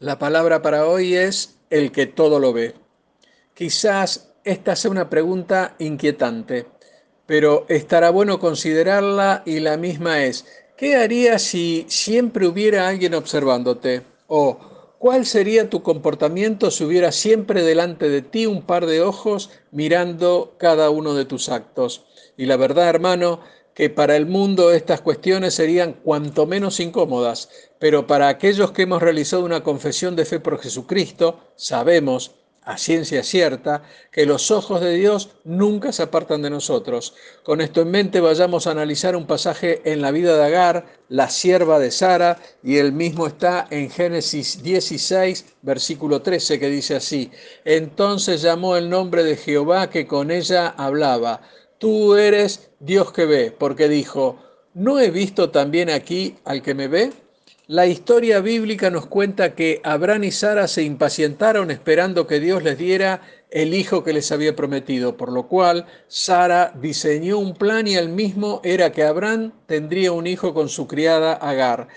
La palabra para hoy es el que todo lo ve. Quizás esta sea una pregunta inquietante, pero estará bueno considerarla y la misma es, ¿qué harías si siempre hubiera alguien observándote? O, ¿cuál sería tu comportamiento si hubiera siempre delante de ti un par de ojos mirando cada uno de tus actos? Y la verdad, hermano, para el mundo estas cuestiones serían cuanto menos incómodas, pero para aquellos que hemos realizado una confesión de fe por Jesucristo, sabemos, a ciencia cierta, que los ojos de Dios nunca se apartan de nosotros. Con esto en mente vayamos a analizar un pasaje en la vida de Agar, la sierva de Sara, y el mismo está en Génesis 16, versículo 13, que dice así, entonces llamó el nombre de Jehová que con ella hablaba tú eres Dios que ve, porque dijo, ¿no he visto también aquí al que me ve? La historia bíblica nos cuenta que Abraham y Sara se impacientaron esperando que Dios les diera el hijo que les había prometido, por lo cual Sara diseñó un plan y el mismo era que Abraham tendría un hijo con su criada Agar.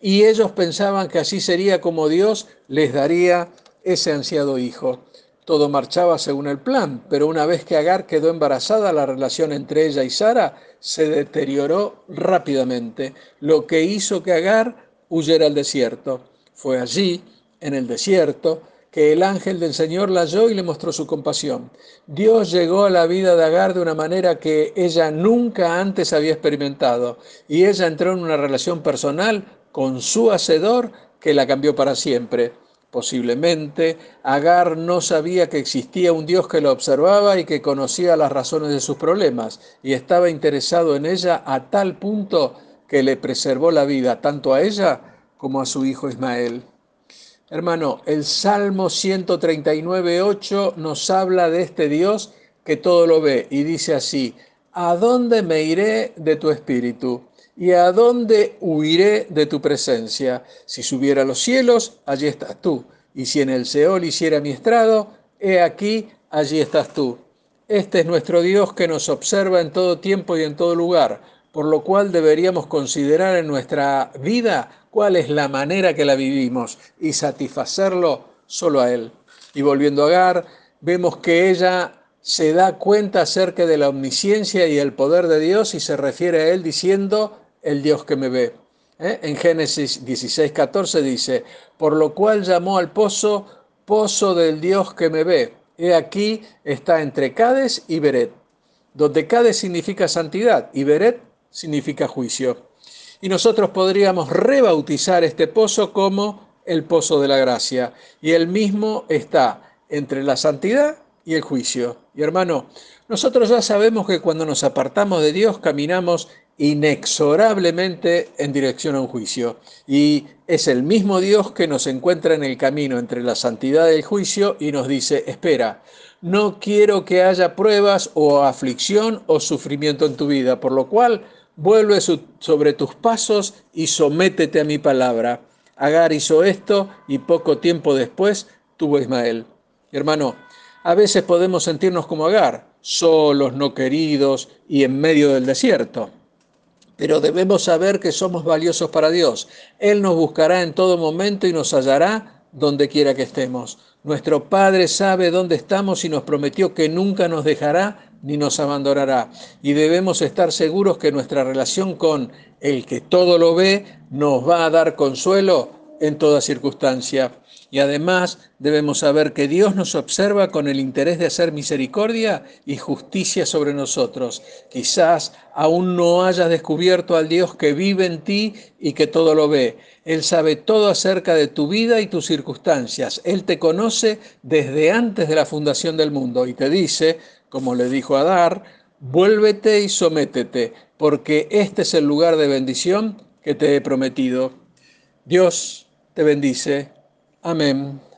Y ellos pensaban que así sería como Dios les daría ese ansiado hijo. Todo marchaba según el plan, pero una vez que Agar quedó embarazada, la relación entre ella y Sara se deterioró rápidamente, lo que hizo que Agar huyera al desierto. Fue allí, en el desierto, que el ángel del Señor la halló y le mostró su compasión. Dios llegó a la vida de Agar de una manera que ella nunca antes había experimentado, y ella entró en una relación personal con su Hacedor que la cambió para siempre. Posiblemente Agar no sabía que existía un Dios que la observaba y que conocía las razones de sus problemas y estaba interesado en ella a tal punto que le preservó la vida tanto a ella como a su hijo Ismael. Hermano, el Salmo 139.8 nos habla de este Dios que todo lo ve y dice así, ¿a dónde me iré de tu espíritu? ¿Y a dónde huiré de tu presencia? Si subiera a los cielos, allí estás tú. Y si en el Seol hiciera mi estrado, he aquí, allí estás tú. Este es nuestro Dios que nos observa en todo tiempo y en todo lugar, por lo cual deberíamos considerar en nuestra vida cuál es la manera que la vivimos y satisfacerlo solo a Él. Y volviendo a Agar, vemos que ella se da cuenta acerca de la omnisciencia y el poder de Dios y se refiere a Él diciendo, el Dios que me ve. ¿Eh? En Génesis 16, 14 dice, por lo cual llamó al pozo pozo del Dios que me ve. He aquí está entre Cades y Beret, donde Cades significa santidad y Beret significa juicio. Y nosotros podríamos rebautizar este pozo como el pozo de la gracia. Y el mismo está entre la santidad y el juicio. Y hermano, nosotros ya sabemos que cuando nos apartamos de Dios caminamos inexorablemente en dirección a un juicio. Y es el mismo Dios que nos encuentra en el camino entre la santidad y el juicio y nos dice, espera, no quiero que haya pruebas o aflicción o sufrimiento en tu vida, por lo cual vuelve sobre tus pasos y sométete a mi palabra. Agar hizo esto y poco tiempo después tuvo Ismael. Hermano, a veces podemos sentirnos como Agar, solos, no queridos y en medio del desierto pero debemos saber que somos valiosos para Dios. Él nos buscará en todo momento y nos hallará donde quiera que estemos. Nuestro Padre sabe dónde estamos y nos prometió que nunca nos dejará ni nos abandonará. Y debemos estar seguros que nuestra relación con el que todo lo ve nos va a dar consuelo en toda circunstancia. Y además debemos saber que Dios nos observa con el interés de hacer misericordia y justicia sobre nosotros. Quizás aún no hayas descubierto al Dios que vive en ti y que todo lo ve. Él sabe todo acerca de tu vida y tus circunstancias. Él te conoce desde antes de la fundación del mundo y te dice, como le dijo a Dar, vuélvete y sométete, porque este es el lugar de bendición que te he prometido. Dios te bendice. Amén.